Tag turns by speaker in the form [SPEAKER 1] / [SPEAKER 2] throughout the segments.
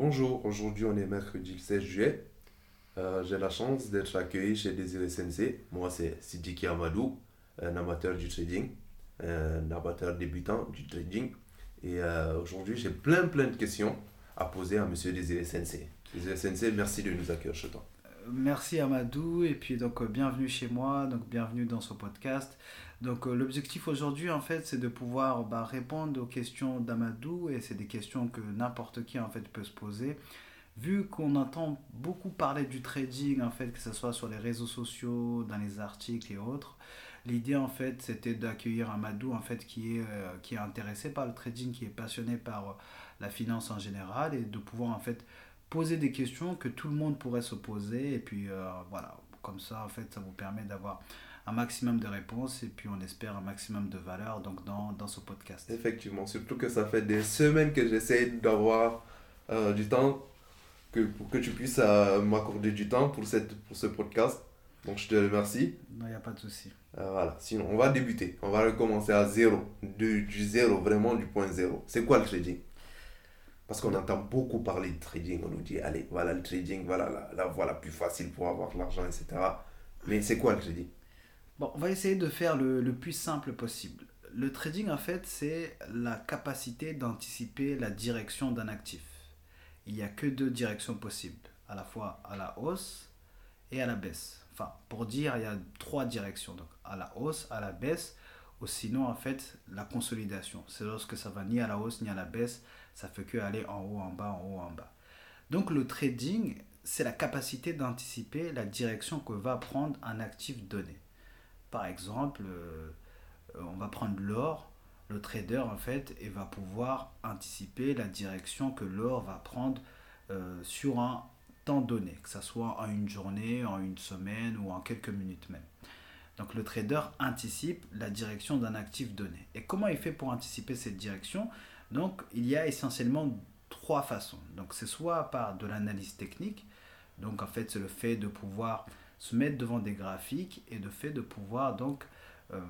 [SPEAKER 1] Bonjour, aujourd'hui on est mercredi le 16 juillet. Euh, J'ai la chance d'être accueilli chez Désiré Sensei. Moi c'est Sidiki Amadou, un amateur du trading, un amateur débutant du trading. Et euh, aujourd'hui j'ai plein plein de questions à poser à Monsieur Désiré Sensei. Désiré Sensei, merci de nous accueillir chez toi.
[SPEAKER 2] Merci Amadou et puis donc euh, bienvenue chez moi, donc bienvenue dans ce podcast. Donc euh, l'objectif aujourd'hui en fait c'est de pouvoir bah, répondre aux questions d'Amadou et c'est des questions que n'importe qui en fait peut se poser. Vu qu'on entend beaucoup parler du trading en fait que ce soit sur les réseaux sociaux, dans les articles et autres, l'idée en fait c'était d'accueillir Amadou en fait qui est euh, qui est intéressé par le trading, qui est passionné par la finance en général et de pouvoir en fait poser des questions que tout le monde pourrait se poser. Et puis euh, voilà, comme ça, en fait, ça vous permet d'avoir un maximum de réponses et puis on espère un maximum de valeur donc dans, dans ce podcast.
[SPEAKER 1] Effectivement, surtout que ça fait des semaines que j'essaie d'avoir euh, du temps que, pour que tu puisses euh, m'accorder du temps pour, cette, pour ce podcast. Donc je te remercie.
[SPEAKER 2] Non, il n'y a pas de souci.
[SPEAKER 1] voilà, sinon on va débuter. On va recommencer à zéro, du, du zéro, vraiment du point zéro. C'est quoi le trading parce qu'on entend beaucoup parler de trading. On nous dit, allez, voilà le trading, voilà la, voie la plus facile pour avoir de l'argent, etc. Mais c'est quoi le trading?
[SPEAKER 2] Bon, on va essayer de faire le, le plus simple possible. Le trading, en fait, c'est la capacité d'anticiper la direction d'un actif. Il n'y a que deux directions possibles, à la fois à la hausse et à la baisse. Enfin, pour dire, il y a trois directions. Donc, à la hausse, à la baisse, ou sinon, en fait, la consolidation. C'est lorsque ça va ni à la hausse ni à la baisse, ça fait que aller en haut, en bas, en haut, en bas. Donc le trading, c'est la capacité d'anticiper la direction que va prendre un actif donné. Par exemple, euh, on va prendre l'or. Le trader, en fait, et va pouvoir anticiper la direction que l'or va prendre euh, sur un temps donné, que ce soit en une journée, en une semaine ou en quelques minutes même. Donc le trader anticipe la direction d'un actif donné. Et comment il fait pour anticiper cette direction? Donc, il y a essentiellement trois façons. Donc, c'est soit par de l'analyse technique. Donc, en fait, c'est le fait de pouvoir se mettre devant des graphiques et le fait de pouvoir donc euh,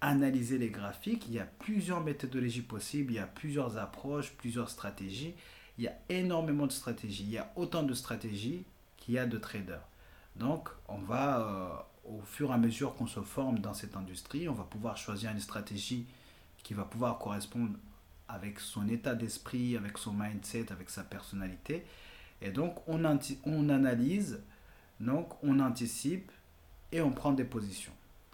[SPEAKER 2] analyser les graphiques. Il y a plusieurs méthodologies possibles, il y a plusieurs approches, plusieurs stratégies. Il y a énormément de stratégies. Il y a autant de stratégies qu'il y a de traders. Donc, on va, euh, au fur et à mesure qu'on se forme dans cette industrie, on va pouvoir choisir une stratégie qui va pouvoir correspondre avec son état d'esprit, avec son mindset, avec sa personnalité. Et donc, on, on analyse, donc on anticipe et on prend des positions,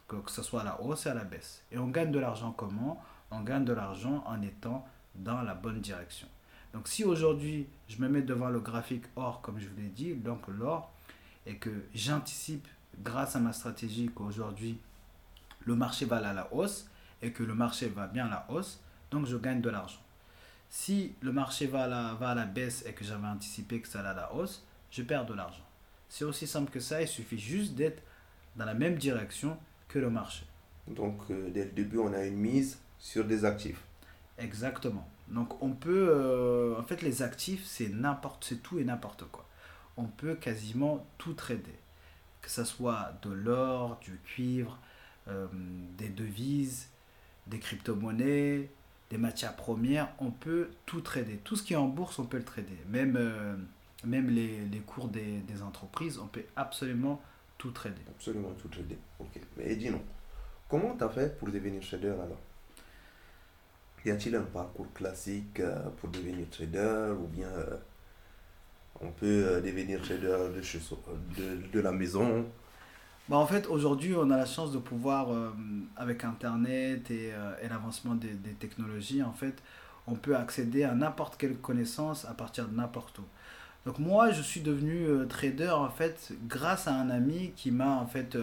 [SPEAKER 2] que, ce soit à la hausse et à la baisse. Et on gagne de l'argent comment? On gagne de l'argent en étant dans la bonne direction. Donc, si aujourd'hui, je me mets devant le graphique or, comme je vous l'ai dit, donc l'or, et que j'anticipe grâce à ma stratégie qu'aujourd'hui, le marché va à la hausse et que le marché va bien à la hausse, donc je gagne de l'argent. Si le marché va à, la, va à la baisse et que j'avais anticipé que ça allait à la hausse, je perds de l'argent. C'est aussi simple que ça, il suffit juste d'être dans la même direction que le marché.
[SPEAKER 1] Donc euh, dès le début, on a une mise sur des actifs.
[SPEAKER 2] Exactement. Donc on peut, euh, en fait les actifs, c'est n'importe, c'est tout et n'importe quoi. On peut quasiment tout trader. Que ce soit de l'or, du cuivre, euh, des devises, des crypto-monnaies, des matières premières, on peut tout trader. Tout ce qui est en bourse, on peut le trader. Même, euh, même les, les cours des, des, entreprises, on peut absolument tout trader.
[SPEAKER 1] Absolument tout trader. Ok. Mais dis-nous, comment tu as fait pour devenir trader alors? Y a-t-il un parcours classique euh, pour devenir trader ou bien euh, on peut devenir trader de, chez, de, de la maison?
[SPEAKER 2] Bah, en fait, aujourd'hui, on a la chance de pouvoir, euh, avec Internet et, euh, l'avancement des, des, technologies, en fait, on peut accéder à n'importe quelle connaissance à partir de n'importe où. Donc moi, je suis devenu euh, trader, en fait, grâce à un ami qui m'a, en fait,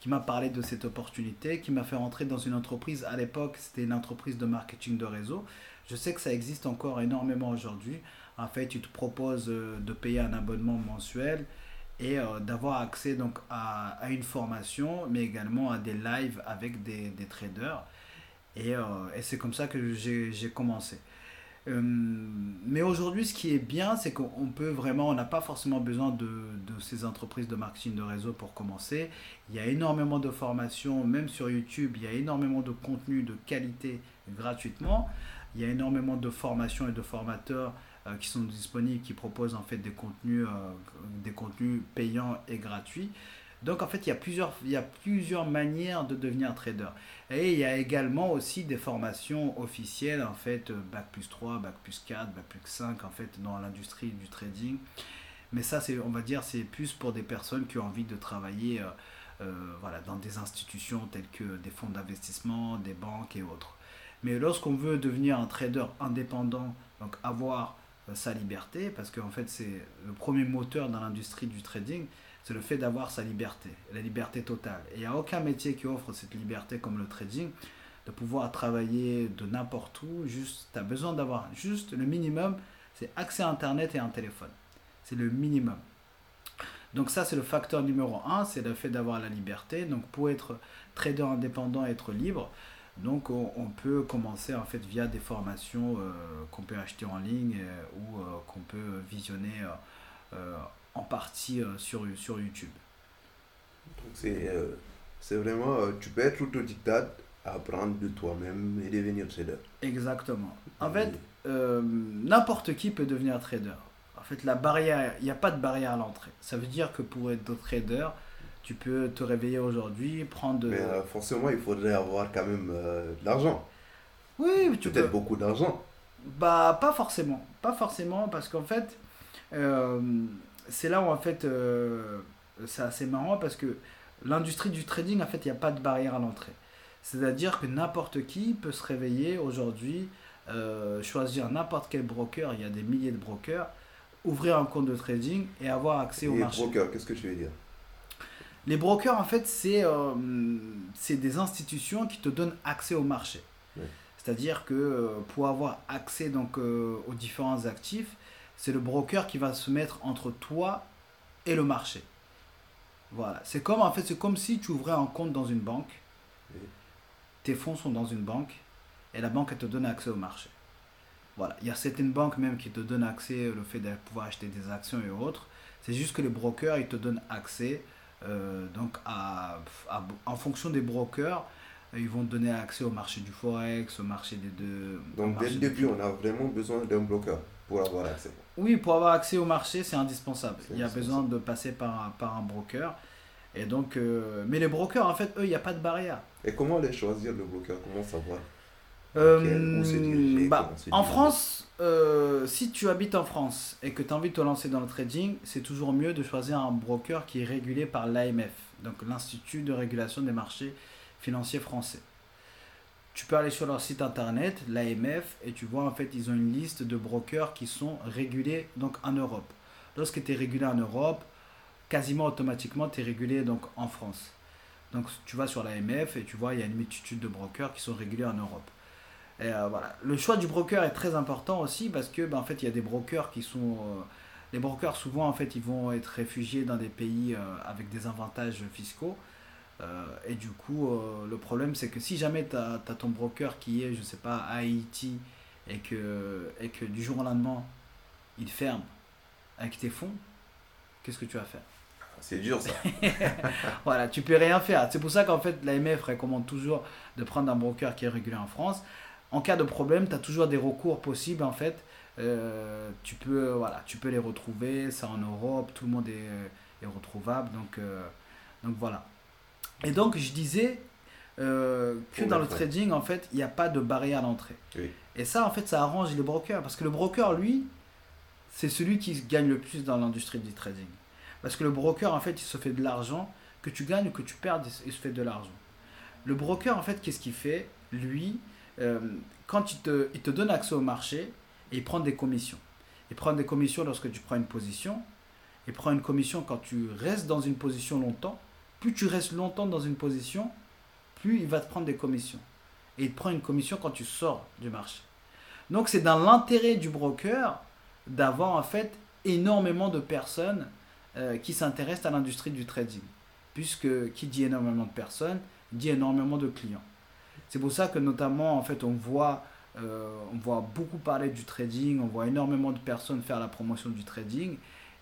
[SPEAKER 2] qui m'a parlé de cette opportunité, qui m'a fait rentrer dans une entreprise. À l'époque, c'était une entreprise de marketing de réseau. Je sais que ça existe encore énormément aujourd'hui. En fait, tu te proposes de payer un abonnement mensuel et euh, d'avoir accès donc à, à, une formation, mais également à des lives avec des, des traders. Et, euh, et c'est comme ça que j'ai commencé. Euh, mais aujourd'hui, ce qui est bien, c'est qu'on peut vraiment, on n'a pas forcément besoin de, de, ces entreprises de marketing de réseau pour commencer. Il y a énormément de formations, même sur YouTube, il y a énormément de contenu de qualité gratuitement. Il y a énormément de formations et de formateurs euh, qui sont disponibles, qui proposent en fait des contenus, des contenus payants et gratuits. Donc en fait, il y, a plusieurs, il y a plusieurs manières de devenir trader. Et il y a également aussi des formations officielles, en fait, Bac plus 3, Bac plus 4, Bac plus 5, en fait, dans l'industrie du trading. Mais ça, c'est, on va dire, c'est plus pour des personnes qui ont envie de travailler euh, euh, voilà, dans des institutions telles que des fonds d'investissement, des banques et autres. Mais lorsqu'on veut devenir un trader indépendant, donc avoir euh, sa liberté, parce qu'en fait, c'est le premier moteur dans l'industrie du trading, c'est le fait d'avoir sa liberté, la liberté totale. Et il n'y a aucun métier qui offre cette liberté comme le trading, de pouvoir travailler de n'importe où, juste, tu as besoin d'avoir juste le minimum, c'est accès à Internet et un téléphone. C'est le minimum. Donc ça, c'est le facteur numéro un, c'est le fait d'avoir la liberté. Donc pour être trader indépendant, être libre, donc on, peut commencer en fait via des formations euh, qu'on peut acheter en ligne euh, ou euh, qu'on peut visionner en partie sur, sur YouTube.
[SPEAKER 1] C'est vraiment, tu peux être autodidacte, apprendre de toi-même et devenir trader.
[SPEAKER 2] Exactement. En fait, n'importe qui peut devenir trader. En fait, la barrière, il n'y a pas de barrière à l'entrée. Ça veut dire que pour être trader, tu peux te réveiller aujourd'hui, prendre.
[SPEAKER 1] Mais euh, forcément, il faudrait avoir quand même euh, de l'argent.
[SPEAKER 2] Oui,
[SPEAKER 1] tu Peut-être beaucoup d'argent.
[SPEAKER 2] Bah, pas forcément. Pas forcément, parce qu'en fait, euh, c'est là où en fait, c'est assez marrant parce que l'industrie du trading, en fait, il n'y a pas de barrière à l'entrée. C'est-à-dire que n'importe qui peut se réveiller aujourd'hui, choisir n'importe quel broker, il y a des milliers de brokers, ouvrir un compte de trading et avoir accès au marché.
[SPEAKER 1] Les brokers, qu'est-ce que tu veux dire?
[SPEAKER 2] Les brokers, en fait, c'est euh, des institutions qui te donnent accès au marché. C'est-à-dire que euh, pour avoir accès donc, euh, aux différents actifs, c'est le broker qui va se mettre entre toi et le marché. Voilà. C'est comme, en fait, c'est comme si tu ouvrais un compte dans une banque. Tes fonds sont dans une banque et la banque elle te donne accès au marché. Voilà. Il y a certaines banques même qui te donnent accès, le fait de pouvoir acheter des actions et autres. C'est juste que les brokers, ils te donnent accès. Euh, donc, à, en fonction des brokers, ils vont donner accès au marché du Forex, au marché des deux.
[SPEAKER 1] Donc, dès le début, on a vraiment besoin d'un broker pour avoir accès.
[SPEAKER 2] Oui, pour avoir accès au marché, c'est indispensable. Il y a besoin de passer par, par un broker. Et donc, euh, mais les brokers, en fait, eux, il n'y a pas de barrière.
[SPEAKER 1] Et comment les choisir, le broker? Comment savoir?
[SPEAKER 2] Euh, bah, en France, euh, si tu habites en France et que tu as envie de te lancer dans le trading, c'est toujours mieux de choisir un broker qui est régulé par l'AMF, donc l'Institut de régulation des marchés financiers français. Tu peux aller sur leur site internet, l'AMF, et tu vois en fait, ils ont une liste de brokers qui sont régulés donc en Europe. Lorsque tu es régulé en Europe, quasiment automatiquement, tu es régulé donc en France. Donc tu vas sur l'AMF et tu vois, il y a une multitude de brokers qui sont régulés en Europe. Euh, voilà. Le choix du broker est très important aussi parce que ben, en fait il y a des brokers qui sont euh, les brokers souvent en fait ils vont être réfugiés dans des pays euh, avec des avantages fiscaux et du coup le problème c'est que si jamais tu as, ton broker qui est je sais pas à Haïti et que, et que du jour au lendemain il ferme avec tes fonds qu'est-ce que tu vas faire?
[SPEAKER 1] C'est dur ça.
[SPEAKER 2] voilà, tu peux rien faire. C'est pour ça qu'en fait l'AMF recommande toujours de prendre un broker qui est régulé en France en cas de problème, tu as toujours des recours possibles en fait. Euh, tu, peux, voilà, tu peux les retrouver, c'est en Europe, tout le monde est, est retrouvable. Donc, euh, donc voilà. Et donc je disais euh, que dans le trading, en fait, il n'y a pas de barrière à l'entrée. Et ça, en fait, ça arrange les brokers. Parce que le broker, lui, c'est celui qui gagne le plus dans l'industrie du trading. Parce que le broker, en fait, il se fait de l'argent, que tu gagnes ou que tu perds, il se fait de l'argent. Le broker, en fait, qu'est-ce qu'il fait? Lui, euh, quand il te, te donne accès au marché, il prend des commissions. Il prend des commissions lorsque tu prends une position. Il prend une commission quand tu restes dans une position longtemps. Plus tu restes longtemps dans une position, plus il va te prendre des commissions. Et il prend une commission quand tu sors du marché. Donc c'est dans l'intérêt du broker d'avoir en fait énormément de personnes euh, qui s'intéressent à l'industrie du trading. Puisque qui dit énormément de personnes, dit énormément de clients. C'est pour ça que notamment, en fait, on voit, euh, on voit beaucoup parler du trading, on voit énormément de personnes faire la promotion du trading.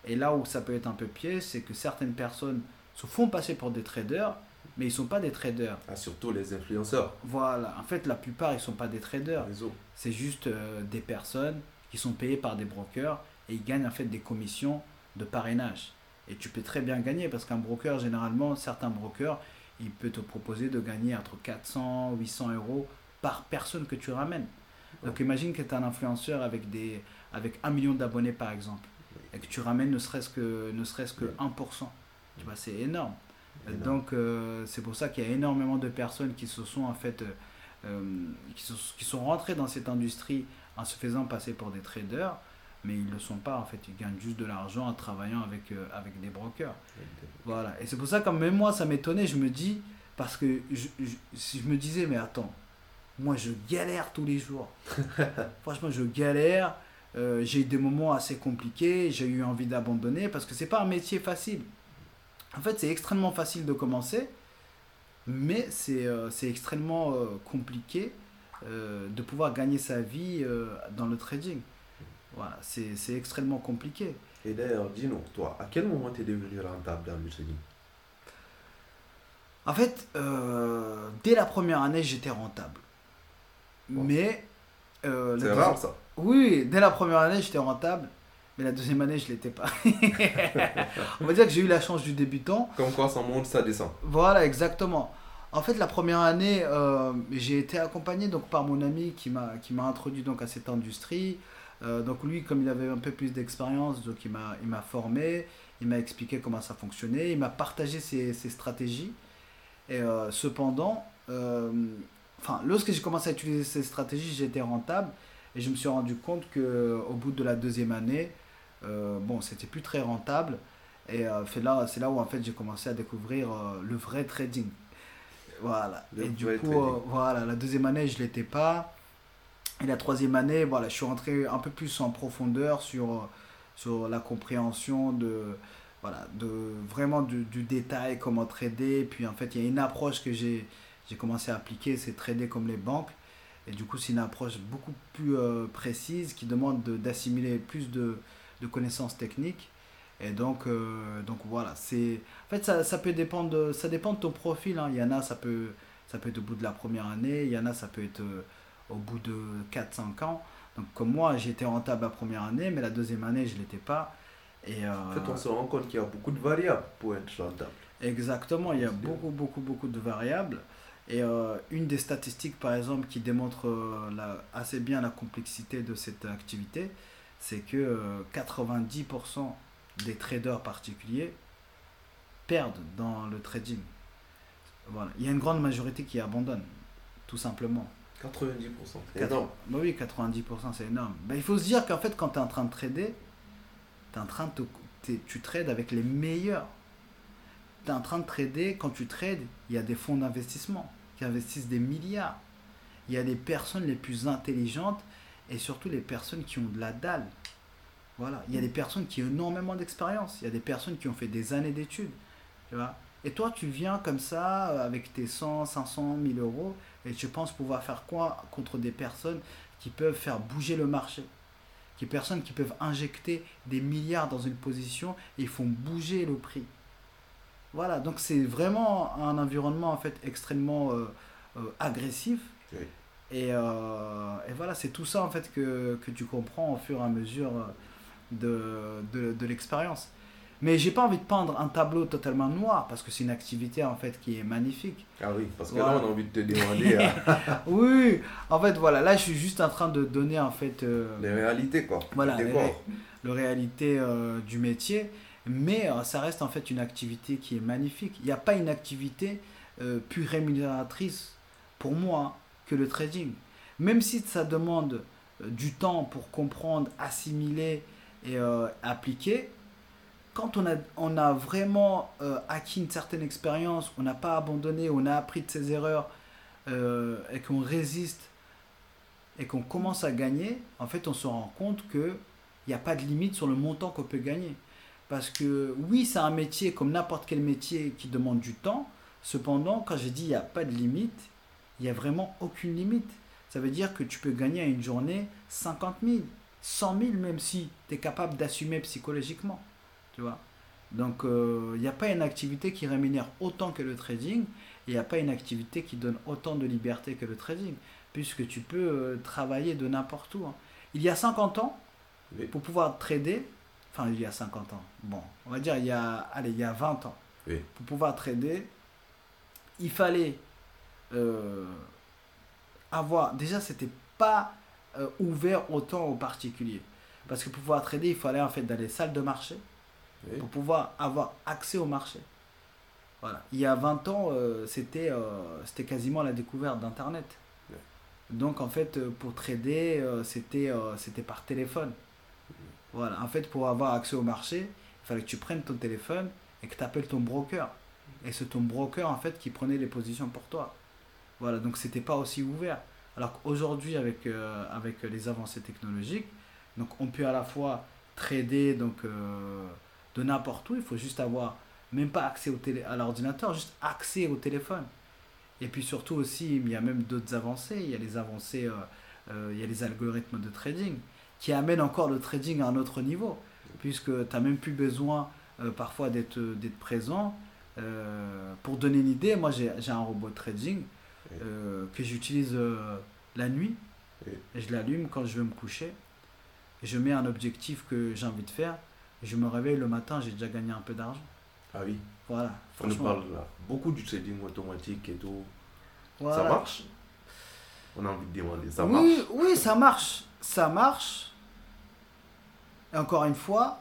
[SPEAKER 2] Et là où ça peut être un peu piège, c'est que certaines personnes se font passer pour des traders, mais ils ne sont pas des traders.
[SPEAKER 1] Ah, surtout les influenceurs.
[SPEAKER 2] Voilà, en fait, la plupart, ils ne sont pas des traders. C'est juste euh, des personnes qui sont payés par des brokers et ils gagnent en fait des commissions de parrainage. Et tu peux très bien gagner parce qu'un broker, généralement, certains brokers, il peut te proposer de gagner entre 400 800 euros par personne que tu ramènes. Donc imagine que tu es un influenceur avec, des, avec un million d'abonnés par exemple et que tu ramènes ne serait-ce que, ne serait que 1%. Tu vois, c'est énorme. Donc euh, c'est pour ça qu'il y a énormément de personnes qui se sont en fait euh, euh, qui, sont, qui sont rentrées dans cette industrie en se faisant passer pour des traders mais ils ne le sont pas en fait. Ils gagnent juste de l'argent en travaillant avec, avec des brokers. Voilà. Et c'est pour ça que même moi ça m'étonnait. Je me dis parce que je, je, je me disais mais attends moi je galère tous les jours. Franchement je galère. J'ai eu des moments assez compliqués. J'ai eu envie d'abandonner parce que c'est pas un métier facile. En fait, c'est extrêmement facile de commencer, mais c'est euh, extrêmement euh, compliqué euh, de pouvoir gagner sa vie dans le trading. Voilà, c'est extrêmement compliqué.
[SPEAKER 1] Et d'ailleurs, dis-nous, toi, à quel moment tu es devenu rentable dans le trading
[SPEAKER 2] En fait, dès la première année, j'étais rentable. Mais.
[SPEAKER 1] c'est rare ça
[SPEAKER 2] Oui, dès la première année, j'étais rentable. Mais la deuxième année, je ne l'étais pas. On va dire que j'ai eu la chance du débutant.
[SPEAKER 1] Comme quoi, ça monte, ça descend.
[SPEAKER 2] Voilà, exactement. En fait, la première année, euh, j'ai été accompagné donc, par mon ami qui m'a introduit donc, à cette industrie. Euh, donc lui, comme il avait un peu plus d'expérience, donc il m'a formé, il m'a expliqué comment ça fonctionnait, il m'a partagé ses, ses, stratégies. Et euh, cependant, enfin, lorsque j'ai commencé à utiliser ces stratégies, j'étais rentable. Et je me suis rendu compte qu'au bout de la deuxième année, euh, bon, c'était plus très rentable. Et euh, c'est là, là où en fait j'ai commencé à découvrir euh, le vrai trading. Voilà. et du coup, voilà, la deuxième année, je l'étais pas. Et la troisième année, voilà, je suis rentré un peu plus en profondeur sur, sur la compréhension de, voilà, de vraiment du, détail, comment trader. Puis en fait, il y a une approche que j'ai commencé à appliquer, c'est trader comme les banques. Et du coup, c'est une approche beaucoup plus précise qui demande d'assimiler plus de, de connaissances techniques. Et donc, euh, donc voilà, c'est en fait ça, ça, peut dépendre de, ça dépend de ton profil. Hein. Il y en a, ça peut, ça peut être au bout de la première année, il y en a, ça peut être euh, au bout de 4-5 ans. Donc comme moi, j'étais rentable la première année, mais la deuxième année, je ne l'étais pas. Et,
[SPEAKER 1] euh, en fait, on se rend compte qu'il y a beaucoup de variables pour être rentable.
[SPEAKER 2] Exactement, il y a beaucoup, beaucoup, beaucoup de variables. Et une des statistiques, par exemple, qui démontre la, assez bien la complexité de cette activité, c'est que 90% euh, des traders particuliers perdent dans le trading. Voilà. Il y a une grande majorité qui abandonne, tout simplement.
[SPEAKER 1] 90%, c'est énorme.
[SPEAKER 2] Bah oui, 90%, c'est énorme. Bah, il faut se dire qu'en fait, quand tu es en train de trader, es en train de tu trades avec les meilleurs. Tu es en train de trader, quand tu trades, il y a des fonds d'investissement qui investissent des milliards. Il y a des personnes les plus intelligentes et surtout les personnes qui ont de la dalle. Voilà, il y a des personnes qui ont énormément d'expérience, il y a des personnes qui ont fait des années d'études, tu vois? Et toi, tu viens comme ça avec tes 100, 500, 1000 euros et tu penses pouvoir faire quoi contre des personnes qui peuvent faire bouger le marché? Des personnes qui peuvent injecter des milliards dans une position et font bouger le prix. Voilà, donc c'est vraiment un environnement en fait extrêmement euh, euh, agressif. Et, euh, et, voilà, c'est tout ça en fait que, que, tu comprends au fur et à mesure de, de, de l'expérience. Mais j'ai pas envie de peindre un tableau totalement noir parce que c'est une activité en fait qui est magnifique.
[SPEAKER 1] Ah oui, parce que là on a envie de te demander.
[SPEAKER 2] oui, en fait voilà, là je suis juste en train de donner en fait. Euh,
[SPEAKER 1] les réalités quoi.
[SPEAKER 2] Voilà, les, le réalité euh, du métier. Mais ça reste en fait une activité qui est magnifique. Il n'y a pas une activité plus rémunératrice pour moi que le trading. Même si ça demande euh, du temps pour comprendre, assimiler et euh, appliquer, quand on a, vraiment euh, acquis une certaine expérience, on n'a pas abandonné, on a appris de ses erreurs et qu'on résiste et qu'on commence à gagner, en fait, on se rend compte qu'il n'y a pas de limite sur le montant qu'on peut gagner. Parce que oui, c'est un métier comme n'importe quel métier qui demande du temps. Cependant, quand j'ai dit il n'y a pas de limite, il n'y a vraiment aucune limite. Ça veut dire que tu peux gagner à une journée 50 000, 100 000 même si tu es capable d'assumer psychologiquement. Tu vois Donc euh, il n'y a pas une activité qui rémunère autant que le trading il n'y a pas une activité qui donne autant de liberté que le trading puisque tu peux euh, travailler de n'importe où. Hein. Il y a 50 ans,
[SPEAKER 1] Oui.
[SPEAKER 2] pour pouvoir trader, enfin il y a 50 ans, bon, on va dire il y a, allez, il y a 20 ans,
[SPEAKER 1] Oui.
[SPEAKER 2] pour pouvoir trader, il fallait euh, avoir, déjà c'était pas euh, ouvert autant aux particuliers. Parce que pour pouvoir trader, il fallait en fait dans les salles de marché
[SPEAKER 1] Oui.
[SPEAKER 2] pour pouvoir avoir accès au marché. Voilà. Il y a 20 ans, euh, c'était euh, c'était quasiment la découverte d'Internet. Donc en fait, euh, pour trader, euh, c'était c'était par téléphone. Voilà. En fait, pour avoir accès au marché, il fallait que tu prennes ton téléphone et que tu appelles ton broker. Et c'est ton broker en fait qui prenait les positions pour toi. Voilà. Donc c'était pas aussi ouvert. Alors qu'aujourd'hui, avec, avec les avancées technologiques, donc on peut à la fois trader donc, euh, de n'importe où, il faut juste avoir même pas accès au télé, à l'ordinateur, juste accès au téléphone. Et puis surtout aussi, il y a même d'autres avancées, il y a les avancées, euh, euh, il y a les algorithmes de trading qui amènent encore le trading à un autre niveau, puisque tu n'as même plus besoin euh, parfois d'être d'être présent. Pour donner une idée, moi j'ai j'ai un robot de trading que j'utilise la nuit. Et je l'allume quand je veux me coucher. Je mets un objectif que j'ai envie de faire. Je me réveille le matin, j'ai déjà gagné un peu d'argent.
[SPEAKER 1] Ah oui.
[SPEAKER 2] Voilà.
[SPEAKER 1] On nous parle là beaucoup du trading automatique et tout.
[SPEAKER 2] voilà.
[SPEAKER 1] Ça marche? On a envie de demander. Ça
[SPEAKER 2] oui,
[SPEAKER 1] marche?
[SPEAKER 2] oui, ça marche. Ça marche. Et encore une fois,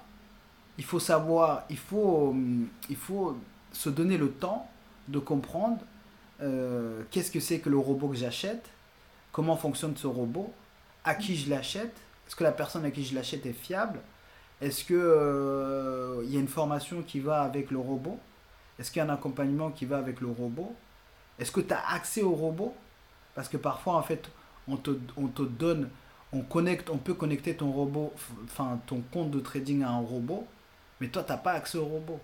[SPEAKER 2] il faut savoir, il faut, il faut se donner le temps de comprendre euh, qu'est-ce que c'est que le robot que j'achète, comment fonctionne ce robot, à qui je l'achète, est-ce que la personne à qui je l'achète est fiable, est-ce que euh, y a une formation qui va avec le robot, est-ce qu'il y a un accompagnement qui va avec le robot, est-ce que tu as accès au robot, parce que parfois en fait on te, on te donne, on connecte, on peut connecter ton robot, enfin ton compte de trading à un robot, mais toi tu n'as pas accès au robot.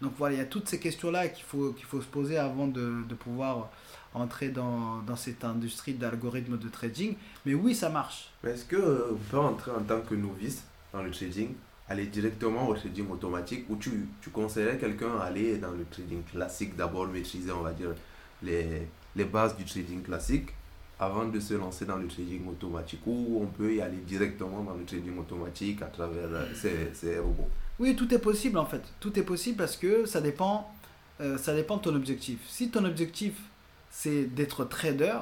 [SPEAKER 2] Donc voilà, il y a toutes ces questions-là qu'il faut, qu'il se poser avant de, pouvoir entrer dans, cette industrie d'algorithmes de trading. Mais oui, ça marche.
[SPEAKER 1] Est-ce que euh, peut entrer en tant que novice dans le trading, aller directement au trading automatique ou tu, tu conseillerais quelqu'un à aller dans le trading classique, d'abord maîtriser, on va dire, les, les bases du trading classique avant de se lancer dans le trading automatique ou on peut y aller directement dans le trading automatique à travers euh, ces, ces robots
[SPEAKER 2] Oui, tout est possible en fait. Tout est possible parce que ça dépend, euh, ça dépend de ton objectif. Si ton objectif c'est d'être trader,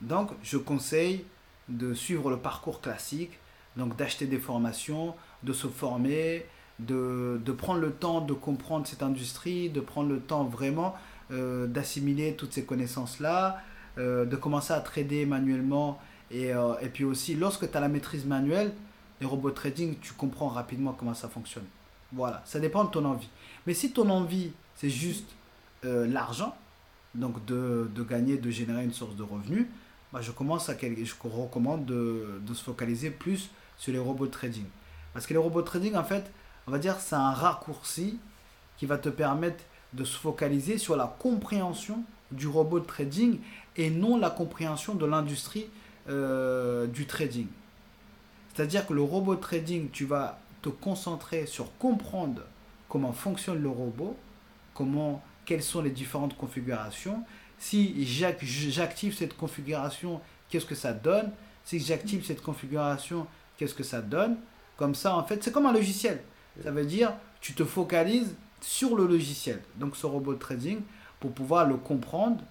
[SPEAKER 2] donc je conseille de suivre le parcours classique, donc d'acheter des formations, de se former, de, de prendre le temps de comprendre cette industrie, de prendre le temps vraiment euh, d'assimiler toutes ces connaissances-là, euh, de commencer à trader manuellement. Et, euh, et puis aussi, lorsque tu as la maîtrise manuelle, les robots trading, tu comprends rapidement comment ça fonctionne. Voilà, ça dépend de ton envie. Mais si ton envie, c'est juste l'argent, donc de, de gagner, de générer une source de revenus, bah, je, commence à, je recommande de, de se focaliser plus sur les robots trading. Parce que les robots trading, en fait, on va dire, c'est un raccourci qui va te permettre de se focaliser sur la compréhension du robot trading et non la compréhension de l'industrie euh, du trading. C'est-à-dire que le robot trading, tu vas te concentrer sur comprendre comment fonctionne le robot, comment, quelles sont les différentes configurations. Si j'ac- j'active cette configuration, qu'est-ce que ça donne? Si j'active cette configuration, qu'est-ce que ça donne Comme ça, en fait, c'est comme un logiciel. Ça veut dire, tu te focalises sur le logiciel, donc ce robot de trading, pour pouvoir le comprendre,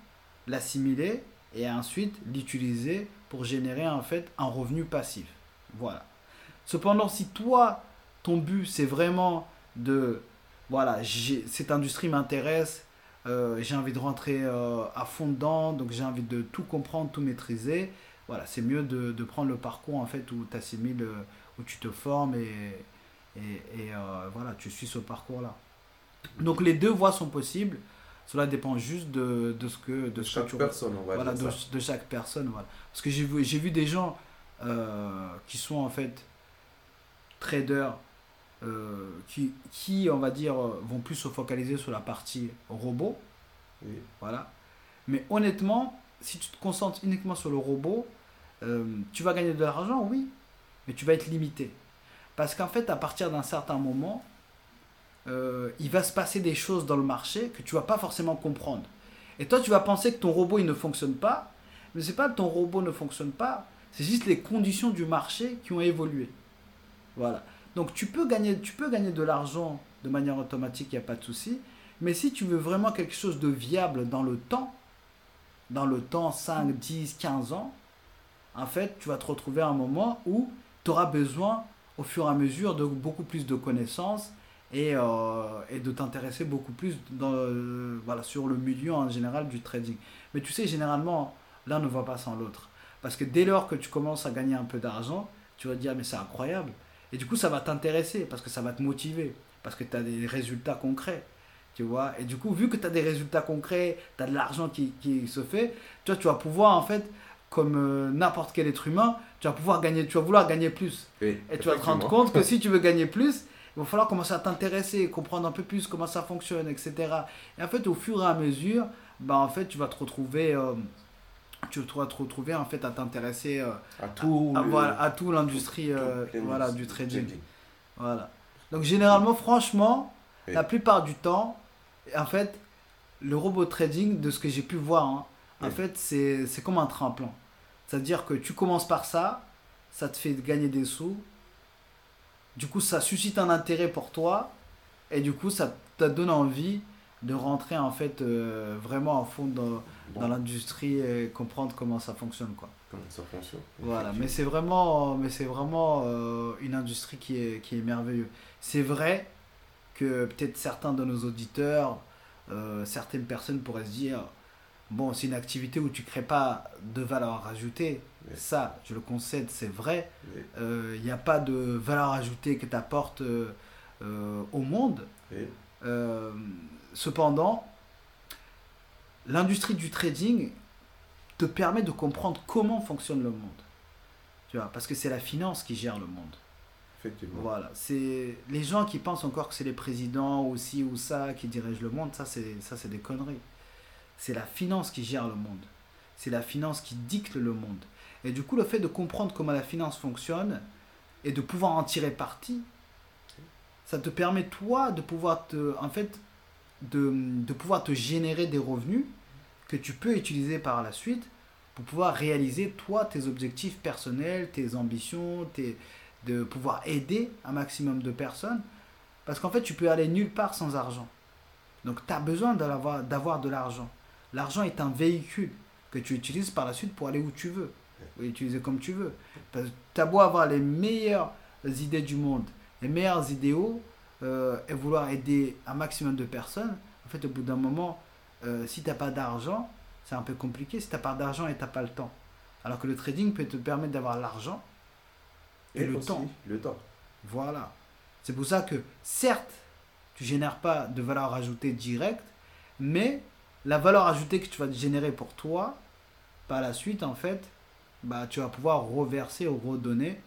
[SPEAKER 2] l'assimiler et ensuite l'utiliser pour générer en fait un revenu passif. Voilà. Cependant, si toi, ton but, c'est vraiment de, voilà, cette industrie m'intéresse, euh, j'ai envie de rentrer euh, à fond dedans, donc j'ai envie de tout comprendre, tout maîtriser, voilà, c'est mieux de, de prendre le parcours en fait où tu assimiles, où tu te formes et, et, et, euh, voilà, tu suis ce parcours-là. Donc les deux voies sont possibles, cela dépend juste de, de ce que, de
[SPEAKER 1] de
[SPEAKER 2] ce que
[SPEAKER 1] chaque
[SPEAKER 2] tu
[SPEAKER 1] personne, on va
[SPEAKER 2] voilà,
[SPEAKER 1] dire
[SPEAKER 2] de, chaque personne. Voilà. Parce que j'ai vu, j'ai vu des gens euh, qui sont en fait traders, euh, qui, qui, on va dire, euh, vont plus se focaliser sur la partie robot.
[SPEAKER 1] Oui.
[SPEAKER 2] Voilà. Mais honnêtement, si tu te concentres uniquement sur le robot, euh, tu vas gagner de l'argent, oui, mais tu vas être limité. Parce qu'en fait, à partir d'un certain moment, euh, il va se passer des choses dans le marché que tu vas pas forcément comprendre. Et toi, tu vas penser que ton robot il ne fonctionne pas, mais c'est pas que ton robot ne fonctionne pas, C'est juste les conditions du marché qui ont évolué. Voilà. Donc tu peux gagner, tu peux gagner de l'argent de manière automatique, il n'y a pas de souci. Mais si tu veux vraiment quelque chose de viable dans le temps, dans le temps 5, 10, 15 ans, en fait, tu vas te retrouver à un moment où tu auras besoin, au fur et à mesure, de beaucoup plus de connaissances et, euh, et de t'intéresser beaucoup plus dans, euh, voilà, sur le milieu en général du trading. Mais tu sais, généralement, l'un ne va pas sans l'autre. Parce que dès lors que tu commences à gagner un peu d'argent, tu vas te dire, mais c'est incroyable. Et du coup, ça va t'intéresser parce que ça va te motiver, parce que tu as des résultats concrets. Tu vois Et du coup, vu que tu as des résultats concrets, tu as de l'argent qui, qui, se fait, tu vois, tu vas pouvoir, en fait, comme euh, n'importe quel être humain, tu vas pouvoir gagner, tu vas vouloir gagner plus. et tu vas te rendre compte que si tu veux gagner plus, il va falloir commencer à t'intéresser, comprendre un peu plus comment ça fonctionne, etc. Et en fait, au fur et à mesure, bah, en fait, tu vas te retrouver... Euh, tu vas te retrouver en fait à t'intéresser euh,
[SPEAKER 1] à tout
[SPEAKER 2] à, tout l'industrie voilà du trading. voilà donc généralement franchement la plupart du temps en fait le robot trading de ce que j'ai pu voir hein, en fait c'est comme un tremplin c'est à dire que tu commences par ça ça te fait gagner des sous du coup ça suscite un intérêt pour toi et du coup ça te donne envie de rentrer en fait euh, vraiment à fond dans, dans l'industrie et comprendre comment ça fonctionne quoi.
[SPEAKER 1] Comment ça fonctionne.
[SPEAKER 2] Voilà, mais c'est vraiment, mais c'est vraiment euh, une industrie qui est, qui est merveilleuse. C'est vrai que peut-être certains de nos auditeurs, euh, certaines personnes pourraient se dire, bon, c'est une activité où tu crées pas de valeur ajoutée. Ça, je le concède, c'est vrai. Il n'y a pas de valeur ajoutée que tu apportes au monde. Cependant, l'industrie du trading te permet de comprendre comment fonctionne le monde. Tu vois, parce que c'est la finance qui gère le monde. Voilà, c'est les gens qui pensent encore que c'est les présidents ou ci ou ça qui dirigent le monde, ça c'est ça c'est des conneries. C'est la finance qui gère le monde. C'est la finance qui dicte le monde. Et du coup, le fait de comprendre comment la finance fonctionne et de pouvoir en tirer parti, ça te permet toi de pouvoir te en fait de, pouvoir te générer des revenus que tu peux utiliser par la suite pour pouvoir réaliser toi tes objectifs personnels, tes ambitions, tes, de pouvoir aider un maximum de personnes. Parce qu'en fait, tu peux aller nulle part sans argent. Donc, tu as besoin d'avoir de l'argent. L'argent est un véhicule que tu utilises par la suite pour aller où tu veux. Ou utiliser comme tu veux. Tu as beau avoir les meilleures idées du monde, les meilleurs idéaux, euh, et vouloir aider un maximum de personnes, en fait, au bout d'un moment, euh, si tu n'as pas d'argent, c'est un peu compliqué. Si tu n'as pas d'argent et tu n'as pas le temps. Alors que le trading peut te permettre d'avoir l'argent et, le temps.
[SPEAKER 1] Le temps.
[SPEAKER 2] Voilà. C'est pour ça que, certes, tu génères pas de valeur ajoutée directe, mais la valeur ajoutée que tu vas générer pour toi, par la suite, en fait, bah, tu vas pouvoir reverser ou redonner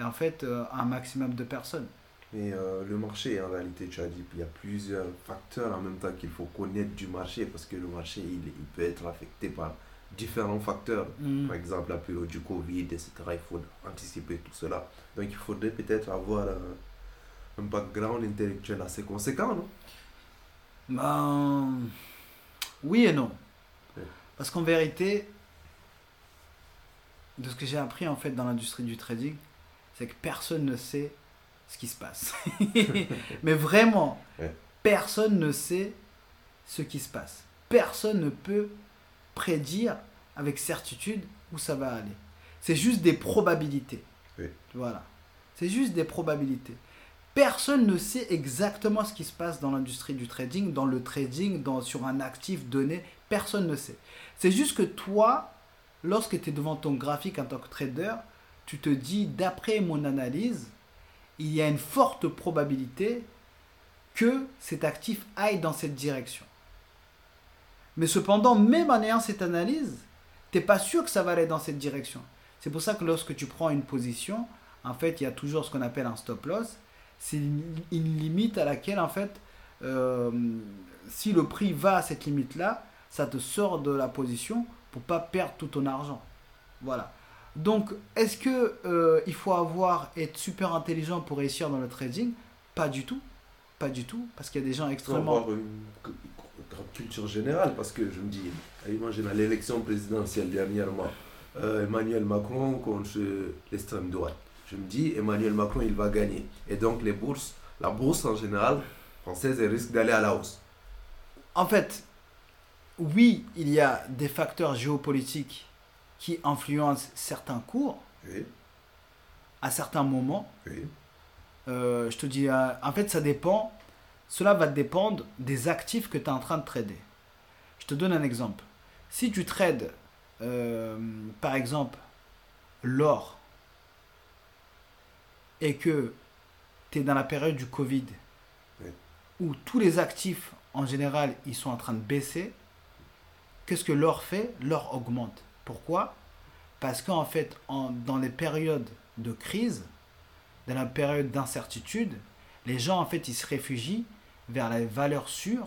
[SPEAKER 2] en fait, euh, un maximum de personnes.
[SPEAKER 1] Mais euh, le marché, en réalité, tu as dit qu'il y a plusieurs facteurs en même temps qu'il faut connaître du marché parce que le marché, il, il peut être affecté par différents facteurs. Mm. Par exemple, la période du Covid, etc. Il faut anticiper tout cela. Donc, il faudrait peut-être avoir un, background intellectuel assez conséquent, non?
[SPEAKER 2] Ben, Oui et non. Parce qu'en vérité, de ce que j'ai appris en fait dans l'industrie du trading, c'est que personne ne sait ce qui se passe. Mais vraiment, personne ne sait ce qui se passe. Personne ne peut prédire avec certitude où ça va aller. C'est juste des probabilités. Voilà. C'est juste des probabilités. Personne ne sait exactement ce qui se passe dans l'industrie du trading, dans le trading, dans, sur un actif donné. Personne ne sait. C'est juste que toi, lorsque tu es devant ton graphique en tant que trader, tu te dis, d'après mon analyse, il y a une forte probabilité que cet actif aille dans cette direction. Mais cependant, même en ayant cette analyse, tu n'es pas sûr que ça va aller dans cette direction. C'est pour ça que lorsque tu prends une position, en fait, il y a toujours ce qu'on appelle un stop loss. C'est une, limite à laquelle, en fait, euh, si le prix va à cette limite-là, ça te sort de la position pour pas perdre tout ton argent. Voilà. Donc, est-ce que euh, il faut avoir être super intelligent pour réussir dans le trading? Pas du tout, pas du tout, parce qu'il y a des gens extrêmement.
[SPEAKER 1] Avoir une, culture générale, parce que je me dis, imagine à l'élection présidentielle dernièrement, euh, Emmanuel Macron contre l'extrême droite. Je me dis, Emmanuel Macron, il va gagner. Et donc, les bourses, la bourse en général, française, elle risque d'aller à la hausse.
[SPEAKER 2] En fait, oui, il y a des facteurs géopolitiques qui influencent certains cours
[SPEAKER 1] Oui,
[SPEAKER 2] à certains moments.
[SPEAKER 1] oui,
[SPEAKER 2] Euh, je te dis, euh, en fait, ça dépend. Cela va dépendre des actifs que tu es en train de trader. Je te donne un exemple. Si tu trades, euh, par exemple, l'or, et que tu es dans la période du Covid,
[SPEAKER 1] Oui.
[SPEAKER 2] où tous les actifs, en général, ils sont en train de baisser, qu'est-ce que l'or fait? L'or augmente. Pourquoi? Parce qu'en fait, en- dans les périodes de crise, dans la période d'incertitude, les gens, en fait, ils se réfugient vers la valeur sûre.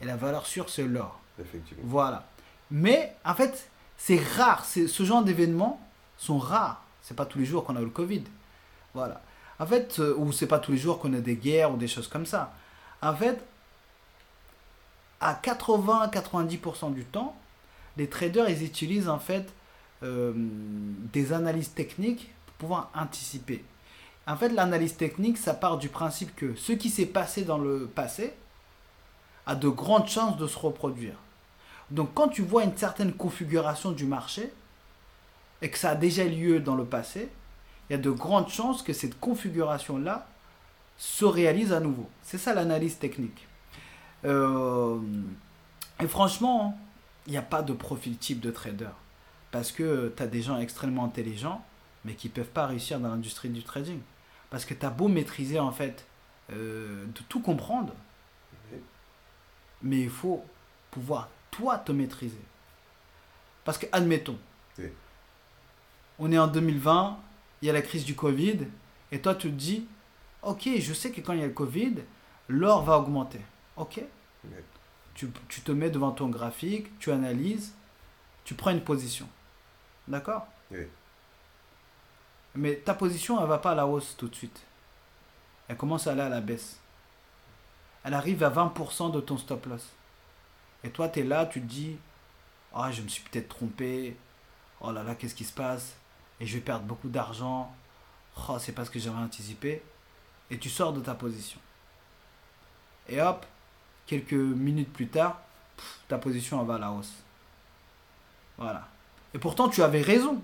[SPEAKER 2] Et la valeur sûre, c'est l'or.
[SPEAKER 1] effectivement.
[SPEAKER 2] Voilà. Mais, en fait, c'est rare. C'est- Ce genre d'événements sont rares. C'est pas tous les jours qu'on a eu le Covid. Voilà. En fait, euh, ou c'est pas tous les jours qu'on a des guerres ou des choses comme ça. En fait, à 80-90% du temps, les traders, ils utilisent en fait euh, des analyses techniques pour pouvoir anticiper. En fait, l'analyse technique, ça part du principe que ce qui s'est passé dans le passé a de grandes chances de se reproduire. Donc, quand tu vois une certaine configuration du marché et que ça a déjà lieu dans le passé, il y a de grandes chances que cette configuration-là se réalise à nouveau. C'est ça l'analyse technique. Euh, et franchement, il n'y a pas de profil type de trader. Parce que tu as des gens extrêmement intelligents, mais qui ne peuvent pas réussir dans l'industrie du trading. Parce que tu as beau maîtriser, en fait, euh, de tout comprendre, mais il faut pouvoir, toi, te maîtriser. Parce que, admettons, on est en 2020, il y a la crise du Covid, et toi, tu te dis, ok, je sais que quand il y a le Covid, l'or va augmenter. Ok tu, tu te mets devant ton graphique, tu analyses, tu prends une position. D'accord?
[SPEAKER 1] Oui.
[SPEAKER 2] Mais ta position, elle va pas à la hausse tout de suite. Elle commence à aller à la baisse. Elle arrive à 20% de ton stop loss. Et toi, tu es là, tu te dis, ah, je me suis peut-être trompé. Oh là là, qu'est-ce qui se passe? Et je vais perdre beaucoup d'argent. Oh, c'est pas ce que j'avais anticipé. Et tu sors de ta position. Et hop, quelques minutes plus tard, ta position elle va à la hausse. Voilà. Et pourtant, tu avais raison.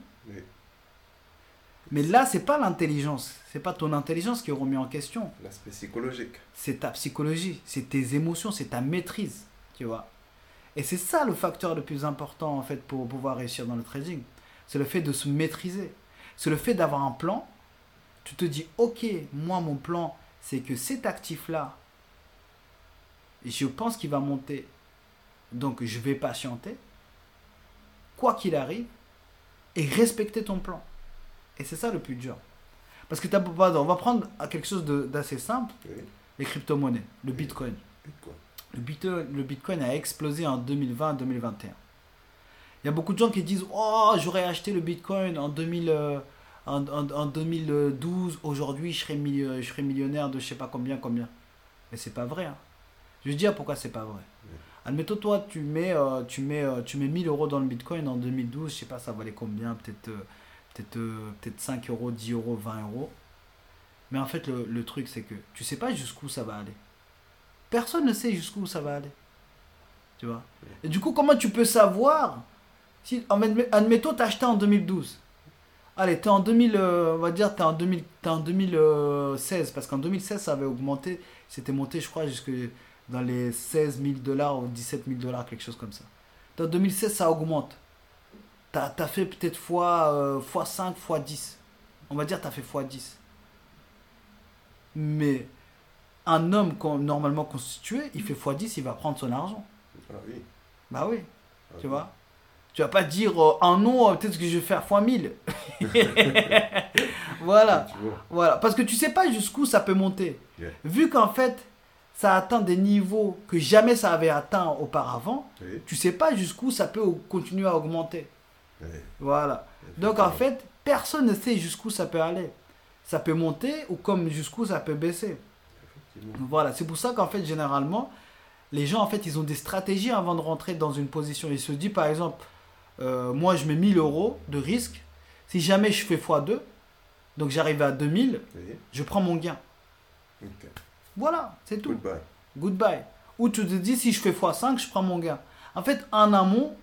[SPEAKER 2] Mais là, c'est pas l'intelligence. C'est pas ton intelligence qui est remis en question.
[SPEAKER 1] L'aspect psychologique.
[SPEAKER 2] C'est ta psychologie, c'est tes émotions, c'est ta maîtrise. Tu vois. Et c'est ça le facteur le plus important en fait pour pouvoir réussir dans le trading. C'est le fait de se maîtriser. C'est le fait d'avoir un plan. Tu te dis, ok, moi mon plan, c'est que cet actif-là, je pense qu'il va monter. Donc je vais patienter. Quoi qu'il arrive. Et respecter ton plan. Et c'est ça le plus dur. Parce que t'as pas, on va prendre quelque chose d'assez simple,
[SPEAKER 1] Oui.
[SPEAKER 2] les crypto-monnaies, le
[SPEAKER 1] Oui.
[SPEAKER 2] bitcoin.
[SPEAKER 1] Bitcoin.
[SPEAKER 2] Le bitcoin, le bitcoin a explosé en 2020-2021. Il y a beaucoup de gens qui disent Oh, j'aurais acheté le bitcoin en, 2000, euh, en, en- en 2012, aujourd'hui je serais, je serais millionnaire de je sais pas combien, combien. Mais c'est pas vrai. hein. Je vais te dire pourquoi c'est pas vrai.
[SPEAKER 1] Oui.
[SPEAKER 2] Admettons, toi, tu mets, euh, tu, mets, euh, tu mets 1000 euros dans le bitcoin en 2012, je sais pas, ça valait combien? Peut-être peut-être euh, peut-être 5 euros, 10 euros, 20 euros. Mais en fait, le, le truc, c'est que tu sais pas jusqu'où ça va aller. Personne ne sait jusqu'où ça va aller. Tu vois? Et du coup, comment tu peux savoir si, admet- Admettons, tu as acheté en 2012. Allez, tu es en 2000, euh, on va dire, tu es en, 2000 t'es en 2016, parce qu'en 2016, ça avait augmenté, c'était monté, je crois, jusque dans les 16 000 dollars ou 17 000 dollars, quelque chose comme ça. En 2016, ça augmente. Tu as, fait peut-être fois, euh, fois 5, fois 10. On va dire tu as fait fois 10. Mais un homme normalement constitué, il fait fois 10, il va prendre son argent.
[SPEAKER 1] Ah oui.
[SPEAKER 2] Bah oui,
[SPEAKER 1] Ah
[SPEAKER 2] tu
[SPEAKER 1] oui.
[SPEAKER 2] vois? Tu vas pas dire euh, un non, euh, peut-être que je vais faire fois 1000. voilà. Parce que tu sais pas jusqu'où ça peut monter.
[SPEAKER 1] Yeah.
[SPEAKER 2] Vu qu'en fait, ça atteint des niveaux que jamais ça avait atteint auparavant,
[SPEAKER 1] Oui.
[SPEAKER 2] tu sais pas jusqu'où ça peut continuer à augmenter.
[SPEAKER 1] Oui.
[SPEAKER 2] Voilà. Donc en fait, personne ne sait jusqu'où ça peut aller. Ça peut monter ou comme jusqu'où ça peut baisser. Voilà, c'est pour ça qu'en fait, généralement, les gens, en fait, ils ont des stratégies avant de rentrer dans une position. Ils se disent, par exemple, euh, moi je mets 1000 euros de risque. Si jamais je fais x2, donc j'arrive à 2000,
[SPEAKER 1] Oui.
[SPEAKER 2] je prends mon gain. Voilà, c'est tout.
[SPEAKER 1] Goodbye.
[SPEAKER 2] Goodbye. Ou tu te dis, si je fais x5, je prends mon gain. En fait, en amont,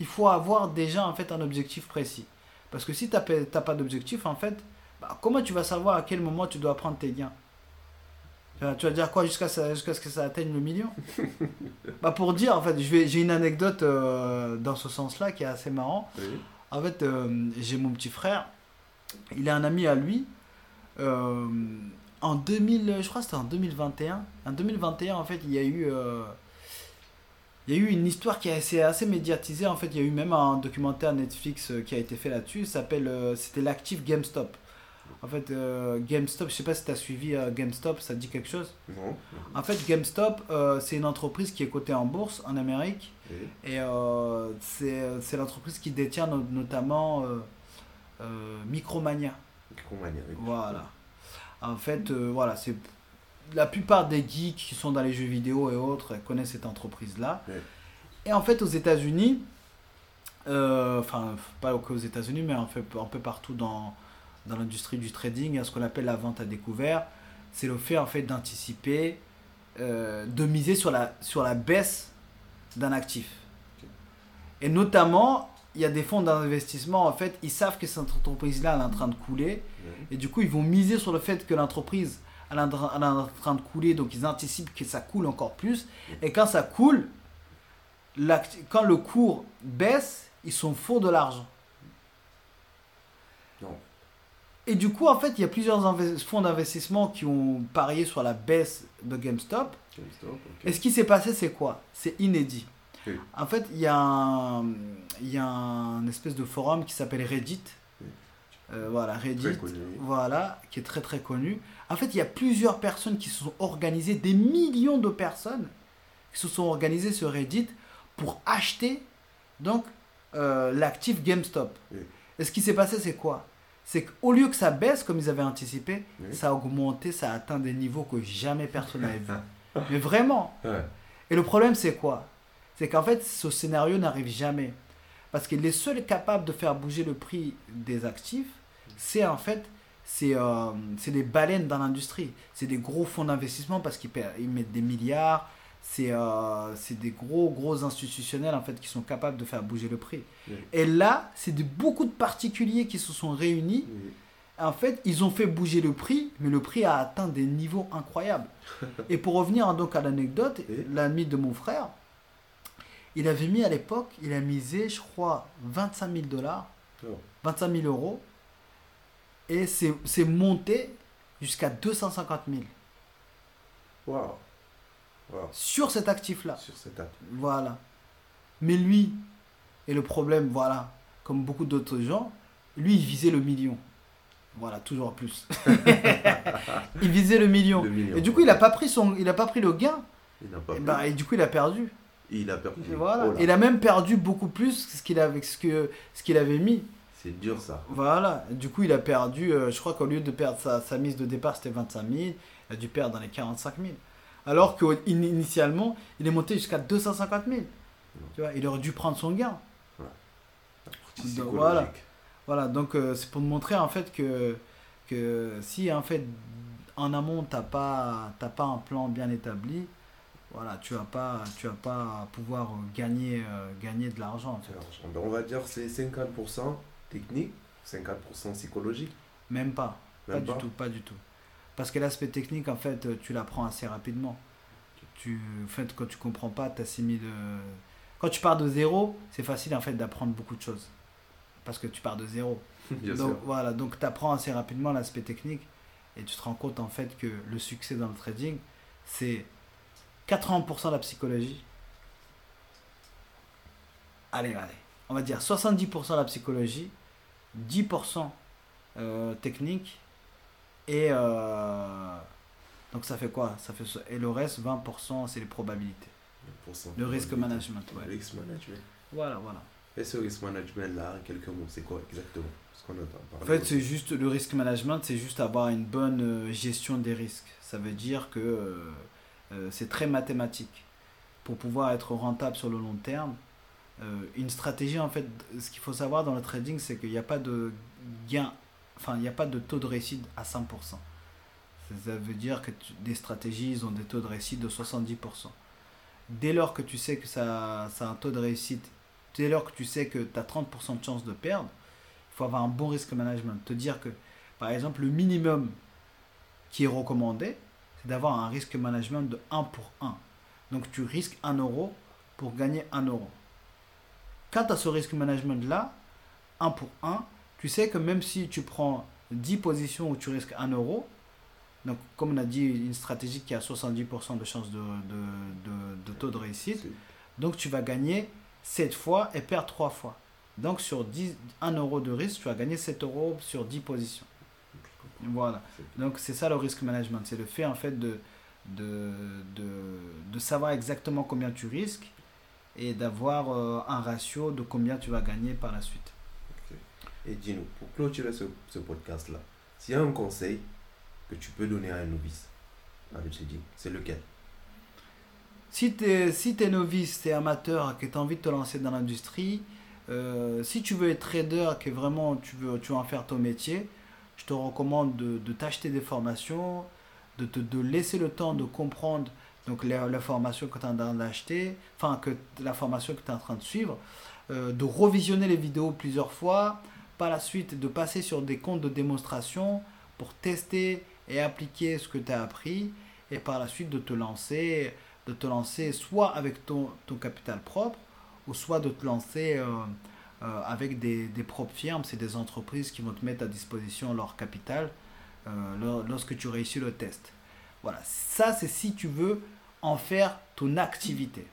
[SPEAKER 2] il faut avoir déjà en fait, un objectif précis. Parce que si tu n'as pas d'objectif, en fait, bah, comment tu vas savoir à quel moment tu dois prendre tes gains? Tu vas- dire quoi jusqu'à ce que ça atteigne le million? Bah Pour dire, en fait, j'ai une anecdote euh, dans ce sens-là qui est assez marrant.
[SPEAKER 1] Oui.
[SPEAKER 2] En fait, euh, j'ai mon petit frère, il a un ami à lui. euh, en 2000, je crois que c'était en 2021. En 2021, en fait, il y a eu, il y a eu une histoire qui a été assez médiatisée. En fait, il y a eu même un documentaire Netflix euh, qui a été fait là-dessus. S'appelle, euh, c'était l'actif GameStop. En fait, euh, GameStop, je sais pas si tu as suivi euh, GameStop, ça te dit quelque chose?
[SPEAKER 1] Non.
[SPEAKER 2] En fait, GameStop, euh, c'est une entreprise qui est cotée en bourse en Amérique. Et c'est c'est l'entreprise qui détient no- notamment Micromania.
[SPEAKER 1] Micromania, oui.
[SPEAKER 2] Voilà. En fait, voilà, c'est la plupart des geeks qui sont dans les jeux vidéo et autres connaissent cette entreprise-là.
[SPEAKER 1] Ouais.
[SPEAKER 2] Et en fait, aux États-Unis, euh, enfin, pas qu'aux États-Unis, mais en fait, un peu partout dans, dans l'industrie du trading, il y a ce qu'on appelle la vente à découvert. C'est le fait en fait d'anticiper, euh, de miser sur la, sur la baisse d'un actif. Et notamment, il y a des fonds d'investissement, en fait, ils savent que cette entreprise-là elle est en train de couler. Et du coup, ils vont miser sur le fait que l'entreprise elle est en train- de couler, donc ils anticipent que ça coule encore plus. Et quand ça coule, quand le cours baisse, ils sont faux de l'argent. Et du coup, en fait, il y a plusieurs fonds d'investissement qui ont parié sur la baisse de GameStop.
[SPEAKER 1] GameStop, ok.
[SPEAKER 2] Et ce qui s'est passé, c'est quoi? C'est inédit. En fait, il y, a un- il y a un espèce de forum qui s'appelle Reddit. Euh, voilà, Reddit. Voilà, qui est très très connu. En fait, il y a plusieurs personnes qui se sont organisées, des millions de personnes qui se sont organisées sur Reddit pour acheter donc euh, l'actif GameStop.
[SPEAKER 1] Oui.
[SPEAKER 2] Et ce qui s'est passé, c'est quoi? C'est qu'au lieu que ça baisse comme ils avaient anticipé,
[SPEAKER 1] Oui.
[SPEAKER 2] ça a augmenté, ça a atteint des niveaux que jamais personne n'avait vu. Mais vraiment.
[SPEAKER 1] Ouais.
[SPEAKER 2] Et le problème, c'est quoi? C'est qu'en fait, ce scénario n'arrive jamais. Parce que les seuls capables de faire bouger le prix des actifs, c'est en fait, c'est euh, c'est des baleines dans l'industrie. C'est des gros fonds d'investissement parce qu'ils mettent des milliards. C'est euh, c'est des gros, gros institutionnels en fait qui sont capables de faire bouger le prix.
[SPEAKER 1] Oui.
[SPEAKER 2] Et là, c'est de beaucoup de particuliers qui se sont réunis
[SPEAKER 1] Oui.
[SPEAKER 2] en fait, ils ont fait bouger le prix, mais le prix a atteint des niveaux incroyables. Et pour revenir donc à l'anecdote,
[SPEAKER 1] Oui.
[SPEAKER 2] l'ami de mon frère, il avait mis à l'époque, il a misé, je crois, 25 000 dollars,
[SPEAKER 1] Oh.
[SPEAKER 2] 25 000 euros, et c'est monté jusqu'à 250 000
[SPEAKER 1] Waouh. Waouh.
[SPEAKER 2] sur cet actif-là.
[SPEAKER 1] Sur cette app.
[SPEAKER 2] Voilà. Mais lui, et le problème, voilà, comme beaucoup d'autres gens, lui, il visait le million. Voilà, toujours plus. il visait le million.
[SPEAKER 1] Le million.
[SPEAKER 2] Et du coup, il n'a pas pris son, il a pas pris le gain.
[SPEAKER 1] Il n'a pas
[SPEAKER 2] Et, bah, et du coup, il a perdu.
[SPEAKER 1] Il a perdu.
[SPEAKER 2] Et voilà.
[SPEAKER 1] Oh
[SPEAKER 2] il a même perdu beaucoup plus que ce qu'il avait, ce que, ce qu'il avait mis.
[SPEAKER 1] C'est dur ça.
[SPEAKER 2] Voilà. Du coup, il a perdu. euh, je crois qu'au lieu de perdre sa, sa mise de départ, c'était 25 000. Il a dû perdre dans les 45 000. Alors qu'initialement, il est monté jusqu'à 250 000. Tu vois, il aurait dû prendre son gain. Donc, voilà. Voilà, donc euh, c'est pour te montrer en fait que, que si en fait en amont t'as pas t'as pas un plan bien établi, voilà, tu vas pas tu vas pas pouvoir gagner euh, gagner de l'argent. en fait.
[SPEAKER 1] Alors, ben, on va dire c'est 50% technique, 50% psychologique.
[SPEAKER 2] Même pas, pas du tout, pas du tout. Parce que l'aspect technique en fait euh, tu l'apprends assez rapidement. Tu en fait quand tu comprends pas, t'assimiles euh, quand tu pars de zéro, c'est facile en fait d'apprendre beaucoup de choses. Parce que tu pars de zéro.
[SPEAKER 1] Bien
[SPEAKER 2] donc
[SPEAKER 1] sûr.
[SPEAKER 2] voilà, donc tu apprends assez rapidement l'aspect technique et tu te rends compte en fait que le succès dans le trading, c'est 80% la psychologie. Allez, allez, on va dire 70% la psychologie, 10% euh, technique et euh, donc ça fait quoi? Ça fait et le reste 20% c'est les probabilités. Le risk management,
[SPEAKER 1] Le risk management.
[SPEAKER 2] Voilà, voilà.
[SPEAKER 1] Et ce risk management là, en quelques mots, c'est quoi exactement? Ce qu'on entend
[SPEAKER 2] En fait, c'est juste le risk management, c'est juste avoir une bonne euh, gestion des risques. Ça veut dire que euh, c'est très mathématique. Pour pouvoir être rentable sur le long terme, une stratégie, en fait, ce qu'il faut savoir dans le trading, c'est qu'il n'y a pas de gain, enfin, il n'y a pas de taux de réussite à 100%. Ça veut dire que des stratégies ils ont des taux de réussite de 70%. Dès lors que tu sais que ça, ça a un taux de réussite, dès lors que tu sais que tu as 30% de chance de perdre, il faut avoir un bon risque management. Te dire que, par exemple, le minimum qui est recommandé, c'est d'avoir un risque management de 1 pour 1. Donc tu risques 1 euro pour gagner 1 euro. Quand tu as ce risque management-là, 1 pour 1, tu sais que même si tu prends 10 positions où tu risques 1 euro, donc comme on a dit, une stratégie qui a 70% de chance de, de, taux de réussite, donc tu vas gagner 7 fois et perdre 3 fois. Donc sur 10, 1 euro de risque, tu vas gagner 7 euros sur 10 positions. Voilà. Donc c'est ça le risque management, c'est le fait en fait de, de, de, savoir exactement combien tu risques et d'avoir euh, un ratio de combien tu vas gagner par la suite.
[SPEAKER 1] Et dis-nous, pour clôturer ce, ce podcast-là, s'il y a un conseil que tu peux donner à un novice c'est lequel?
[SPEAKER 2] Si tu es, si es novice, tu es amateur, que tu as envie de te lancer dans l'industrie, euh, si tu veux être trader, que vraiment tu veux, tu veux en faire ton métier, je te recommande de, de t'acheter des formations, de te de laisser le temps de comprendre donc la, formation que tu es en train d'acheter, enfin que la formation que tu es en train de suivre, euh, de revisionner les vidéos plusieurs fois, par la suite de passer sur des comptes de démonstration pour tester et appliquer ce que tu as appris, et par la suite de te lancer, de te lancer soit avec ton, capital propre, ou soit de te lancer euh, euh, avec des, des, propres firmes, c'est des entreprises qui vont te mettre à disposition leur capital lorsque tu réussis le test. Voilà, ça c'est si tu veux en faire ton activité.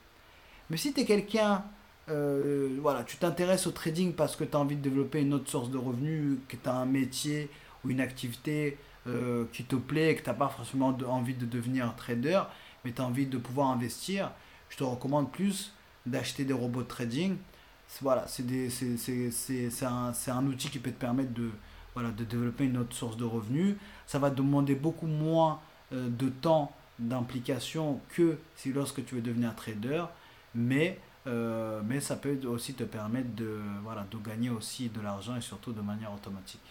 [SPEAKER 2] Mais si tu es quelqu'un, euh, voilà, tu t'intéresses au trading parce que tu as envie de développer une autre source de revenus, que tu as un métier ou une activité euh, qui te plaît, que tu n'as pas forcément envie de devenir trader, mais tu as envie de pouvoir investir, je te recommande plus d'acheter des robots de trading. Voilà, c'est un, un, outil qui peut te permettre de, voilà, de développer une autre source de revenus. Ça va demander beaucoup moins de temps d'implication que si lorsque tu veux devenir trader, mais, euh, mais ça peut aussi te permettre de, voilà, de gagner aussi de l'argent et surtout de manière automatique.